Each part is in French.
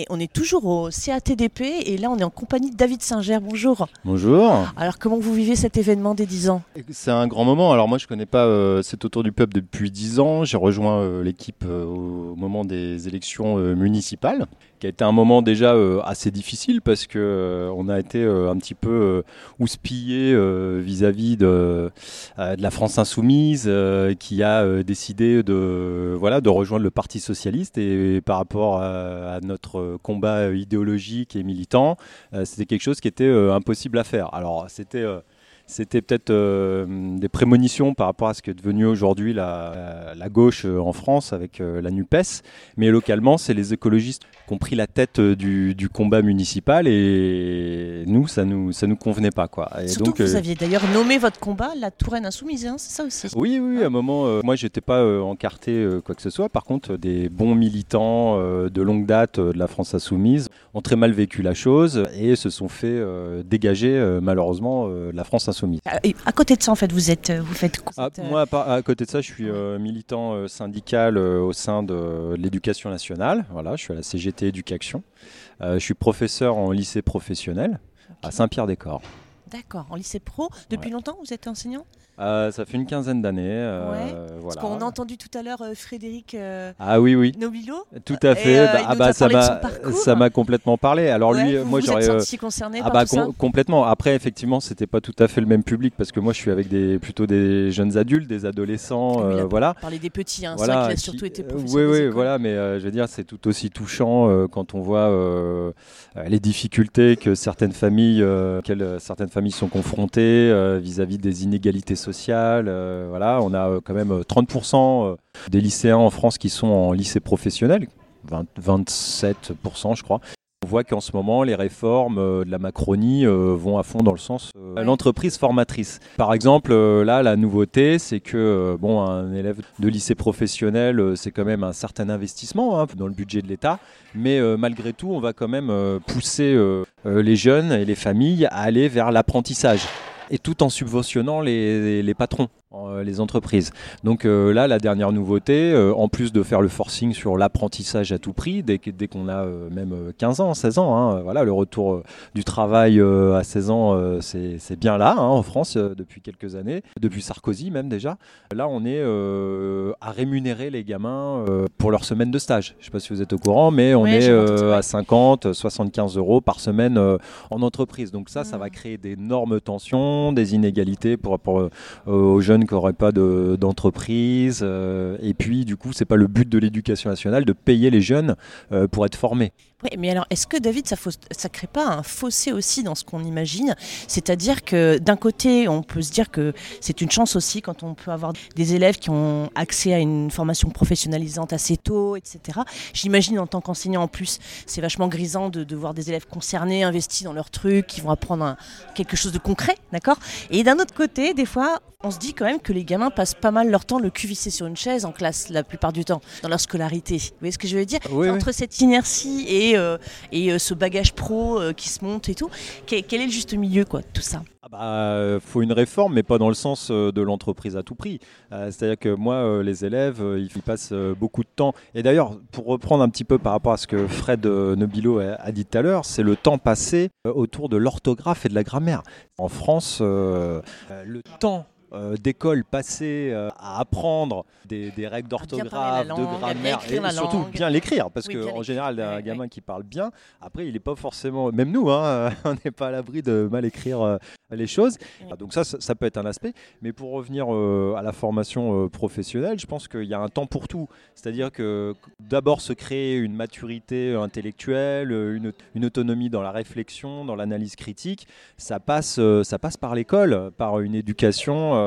est, on est toujours au CATDP et là on est en compagnie de David Singer. Bonjour. Bonjour. Alors comment vous vivez cet événement des 10 ans? C'est un grand moment. Alors moi je connais pas euh, cet autour du peuple depuis 10 ans. J'ai rejoint euh, l'équipe euh, au moment des élections municipales, qui a été un moment déjà euh, assez difficile parce que euh, on a été euh, un petit peu houspillé vis-à-vis de, la France insoumise, qui a décidé de voilà de rejoindre le Parti socialiste et par rapport à, à notre combat idéologique et militant, c'était quelque chose qui était impossible à faire. Alors c'était c'était peut-être euh, des prémonitions par rapport à ce qui est devenu aujourd'hui la, la gauche euh, en France avec euh, la NUPES. Mais localement, c'est les écologistes qui ont pris la tête du, du combat municipal et nous, ça nous, ça nous convenait pas. Quoi. Et Surtout donc, que vous euh, aviez d'ailleurs nommé votre combat la Touraine Insoumise, hein, c'est ça aussi oui, oui, à un moment, euh, moi, j'étais pas encarté quoi que ce soit. Par contre, des bons militants de longue date de la France insoumise ont très mal vécu la chose et se sont fait dégager malheureusement de la France insoumise. Et à côté de ça en fait vous êtes, vous faites Ah, Vous êtes, euh, moi, à, côté de ça, je suis euh, militant euh, syndical euh, au sein de l'éducation nationale. Voilà, je suis à la CGT Éducation. Euh, je suis professeur en lycée professionnel à Saint-Pierre-des-Corps. D'accord, en lycée pro. Depuis longtemps vous êtes enseignant? Euh, ça fait une quinzaine d'années. euh, Ouais, voilà. Parce qu'on a entendu tout à l'heure euh, Frédéric euh, Ah oui, oui. Nobilo. Tout à Et, fait. euh, Bah, ah bah, ça m'a, parcours. ça m'a complètement parlé. Alors Ouais, lui, vous moi vous j'aurais. êtes senti concerné Ah par bah tout ça? com- complètement. Après effectivement c'était pas tout à fait le même public parce que moi je suis avec des plutôt des jeunes adultes, des adolescents, Oui, euh, là, voilà. Parler des petits, hein. Voilà, qu'il a qui- surtout été euh, professeur Oui, oui, voilà, mais je veux dire, c'est tout aussi touchant quand on voit les difficultés que certaines familles, certaines familles sont confrontées euh, vis-à-vis des inégalités sociales. euh, voilà, on a euh, quand même euh, 30% euh, des lycéens en France qui sont en lycée professionnel, 20 27% je crois. On voit qu'en ce moment, les réformes euh, de la Macronie euh, vont à fond dans le sens euh, Ouais. l'entreprise formatrice. Par exemple, euh, là, la nouveauté, c'est que euh, bon, un élève de lycée professionnel, euh, c'est quand même un certain investissement hein, dans le budget de l'État, mais euh, malgré tout, on va quand même euh, pousser euh, euh, les jeunes et les familles à aller vers l'apprentissage. Et tout en subventionnant les, patrons, euh, les entreprises. Donc euh, là, la dernière nouveauté, euh, en plus de faire le forcing sur l'apprentissage à tout prix, dès, qu'on a euh, même euh, 15 ans, 16 ans, hein, voilà, le retour euh, du travail euh, à 16 ans, euh, c'est bien là, hein, en France, euh, depuis quelques années, depuis Sarkozy même déjà. Là, on est euh, à rémunérer les gamins euh, pour leur semaine de stage. Je ne sais pas si vous êtes au courant, mais on est euh, à 50, 75 euros par semaine euh, en entreprise. Donc ça, ça Mm. va créer d'énormes tensions, des inégalités pour rapport euh, aux jeunes qui n'auraient pas de- d'entreprise. euh, et puis, du coup, c'est pas le but de l'éducation nationale de payer les jeunes euh, pour être formés. Oui, mais alors, est-ce que David, ça ne crée pas un fossé aussi dans ce qu'on imagine? C'est-à-dire que d'un côté, on peut se dire que c'est une chance aussi quand on peut avoir des élèves qui ont accès à une formation professionnalisante assez tôt, etc. J'imagine en tant qu'enseignant en plus, c'est vachement grisant de, de voir des élèves concernés, investis dans leurs trucs, qui vont apprendre quelque chose de concret, d'accord? Et d'un autre côté, des fois, on se dit quand même que les gamins passent pas mal leur temps le cul vissé sur une chaise en classe, la plupart du temps, dans leur scolarité. Vous voyez ce que je veux dire Oui, oui. entre cette inertie et, euh, et euh, ce bagage pro euh, qui se monte et tout, quel, quel est le juste milieu quoi, de tout ça? Ah bah, faut une réforme, mais pas dans le sens de l'entreprise à tout prix. Euh, C'est-à-dire que moi, euh, les élèves, euh, ils passent beaucoup de temps. Et d'ailleurs, pour reprendre un petit peu par rapport à ce que Fred Nobilo a, a dit tout à l'heure, c'est le temps passé autour de l'orthographe et de la grammaire. En France, le temps euh, d'école passé euh, à apprendre des, des règles d'orthographe, de grammaire et surtout bien l'écrire parce Oui, que bien en l'écrire. général un gamin qui parle bien après il n'est pas forcément même nous hein, on n'est pas à l'abri de mal écrire euh, les choses. Oui. donc ça, ça ça peut être un aspect. Mais pour revenir à la formation professionnelle je pense qu'il y a un temps pour tout. C'est-à-dire que d'abord se créer une maturité intellectuelle une, une autonomie dans la réflexion dans l'analyse critique ça passe ça passe par l'école par une éducation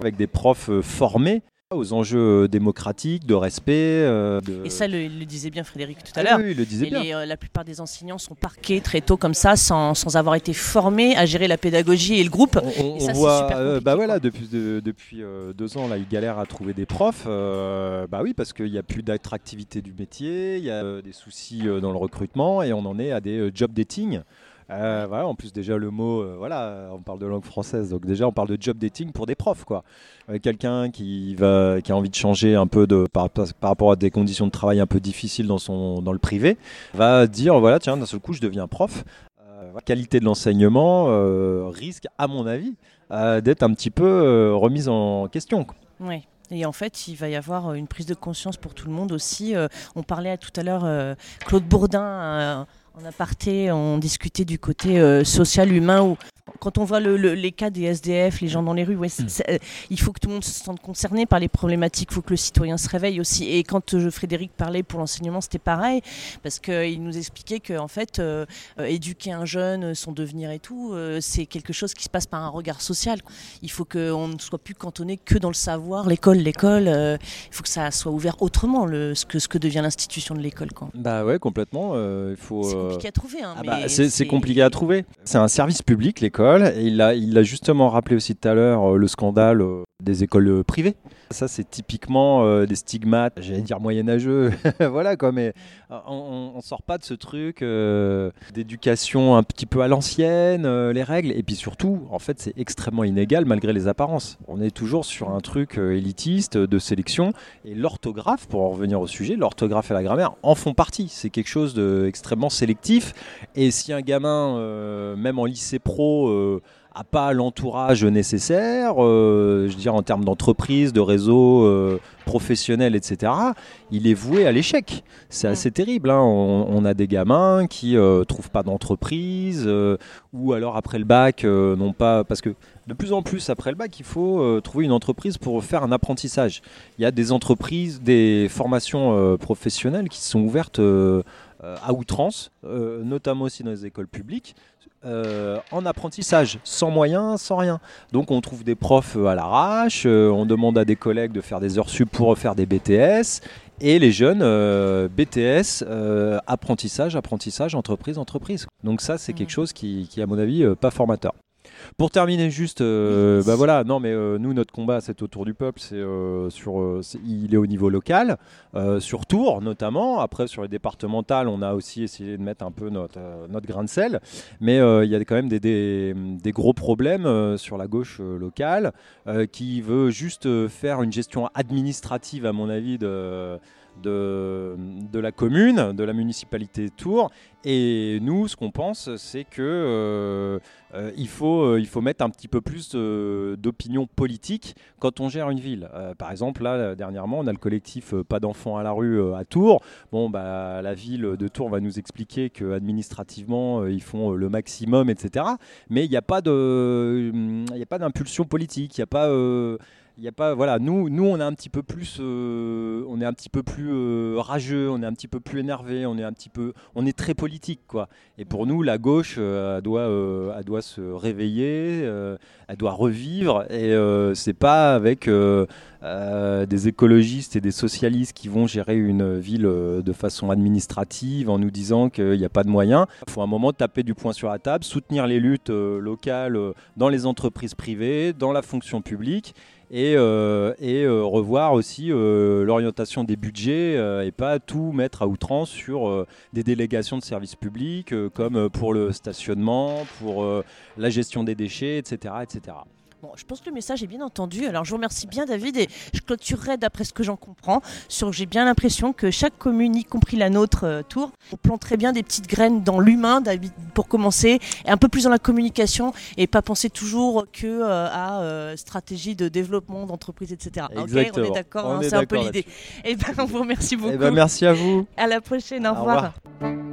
avec des profs euh, formés aux enjeux euh, démocratiques, de respect. euh, de- Et ça, le, le disait bien Frédéric tout à Ah l'heure. oui, il le disait Et bien. les, euh, la plupart des enseignants sont parqués très tôt comme ça, sans, sans avoir été formés à gérer la pédagogie et le groupe. On, on- Et ça, on c'est voit, super euh, bah voilà, depuis, de- depuis euh, deux ans, là, ils galèrent à trouver des profs. euh, bah oui, parce qu'il n'y a plus d'attractivité du métier, il y a euh, des soucis euh, dans le recrutement et on en est à des euh, job dating. Euh, en plus déjà le mot, euh, voilà, on parle de langue française, donc déjà on parle de job dating pour des profs, quoi. Euh, Quelqu'un qui a envie de changer un peu de par, rapport à des conditions de travail un peu difficiles dans le privé, va dire voilà, tiens, d'un seul coup, je deviens prof. Qualité de l'enseignement risque, à mon avis, d'être un petit peu remise en question. Oui. Et en fait, il va y avoir une prise de conscience pour tout le monde aussi. On parlait tout à l'heure, Claude Bourdin, en aparté, on discutait du côté euh, social, humain, où quand on voit le- le- les cas des SDF, les gens dans les rues, ouais, Mm. c'est- euh, il faut que tout le monde se sente concerné par les problématiques, il faut que le citoyen se réveille aussi. Et quand euh, Frédéric parlait pour l'enseignement, c'était pareil, parce qu'il nous expliquait que en fait, euh, euh, éduquer un jeune, euh, son devenir et tout, euh, c'est quelque chose qui se passe par un regard social. Il faut qu'on ne soit plus cantonné que dans le savoir, l'école, l'école. euh, il faut que ça soit ouvert autrement, le, ce, que, ce que devient l'institution de l'école. Bah ouais, complètement. euh, il faut. C'est euh, compliqué à trouver. Hein, Ah bah, c'est c'est compliqué à trouver. C'est un service public, l'école, il l'a il l'a justement rappelé aussi tout à l'heure, euh, le scandale euh, des écoles euh, privées. Ça, c'est typiquement euh, des stigmates, j'allais dire moyenâgeux, voilà quoi, mais euh, on, on sort pas de ce truc d'éducation un petit peu à l'ancienne, les règles, et puis surtout, en fait, c'est extrêmement inégal malgré les apparences. On est toujours sur un truc élitiste de sélection, et l'orthographe, pour en revenir au sujet, l'orthographe et la grammaire en font partie. C'est quelque chose d'extrêmement sélectif. Et si un gamin, même en lycée pro, a pas l'entourage nécessaire, euh, je veux dire en termes d'entreprise, de réseau euh, professionnel, etc., il est voué à l'échec. C'est assez terrible. hein. On, on a des gamins qui euh, trouvent pas d'entreprise, euh, ou alors après le bac, non pas parce que de plus en plus après le bac, il faut trouver une entreprise pour faire un apprentissage. Il y a des entreprises, des formations professionnelles qui sont ouvertes à outrance, euh, notamment aussi dans les écoles publiques, euh, en apprentissage, sans moyens, sans rien. Donc on trouve des profs euh, à l'arrache, euh, on demande à des collègues de faire des heures sup pour faire des BTS. Et les jeunes, euh, BTS, apprentissage, apprentissage, entreprise, entreprise. Donc ça, c'est Mhm. quelque chose qui, qui, à mon avis, pas formateur. Pour terminer juste, euh, bah voilà, non mais euh, nous notre combat c'est autour du peuple, c'est euh, sur, euh, c'est- il est au niveau local, euh, sur Tours notamment. Après sur les départementales, on a aussi essayé de mettre un peu notre euh, notre grain de sel, mais euh, il y a quand même des, des, des gros problèmes euh, sur la gauche euh, locale euh, qui veut juste euh, faire une gestion administrative à mon avis de de, de la commune, de la municipalité de Tours. Et nous, ce qu'on pense, c'est que euh, euh, il, faut, euh, il faut mettre un petit peu plus d'opinion politique quand on gère une ville. Par exemple, là, dernièrement, on a le collectif Pas d'enfants à la rue à Tours. Bon, bah, la ville de Tours va nous expliquer que administrativement, ils font le maximum, etc. Mais il n'y a pas n'y a pas d'impulsion politique. Il n'y a pas il y a pas voilà nous nous on est un petit peu plus euh, on est un petit peu plus euh, rageux on est un petit peu plus énervé on est un petit peu on est très politique quoi. Et pour nous la gauche euh, elle doit doit se réveiller elle doit revivre. Et c'est pas avec des écologistes et des socialistes qui vont gérer une ville de façon administrative en nous disant qu'il n'y a pas de moyens. Il faut un moment taper du poing sur la table soutenir les luttes locales dans les entreprises privées dans la fonction publique et, euh, euh, revoir aussi euh, l'orientation des budgets et pas tout mettre à outrance sur des délégations de services publics comme pour le stationnement, pour la gestion des déchets, etc. Bon, je pense que le message est bien entendu. Alors, je vous remercie bien, David, et je clôturerai, d'après ce que j'en comprends, sur j'ai bien l'impression que chaque commune, y compris la nôtre, euh, Tours, on planterait bien des petites graines dans l'humain, David, pour commencer, et un peu plus dans la communication, et pas penser toujours que euh, à euh, stratégie de développement d'entreprise, etc. Ok, on Exactement. est d'accord, hein, est c'est un peu l'idée. Et ben, on vous remercie beaucoup. Eh ben, merci à vous. À la prochaine, au, Au revoir. revoir.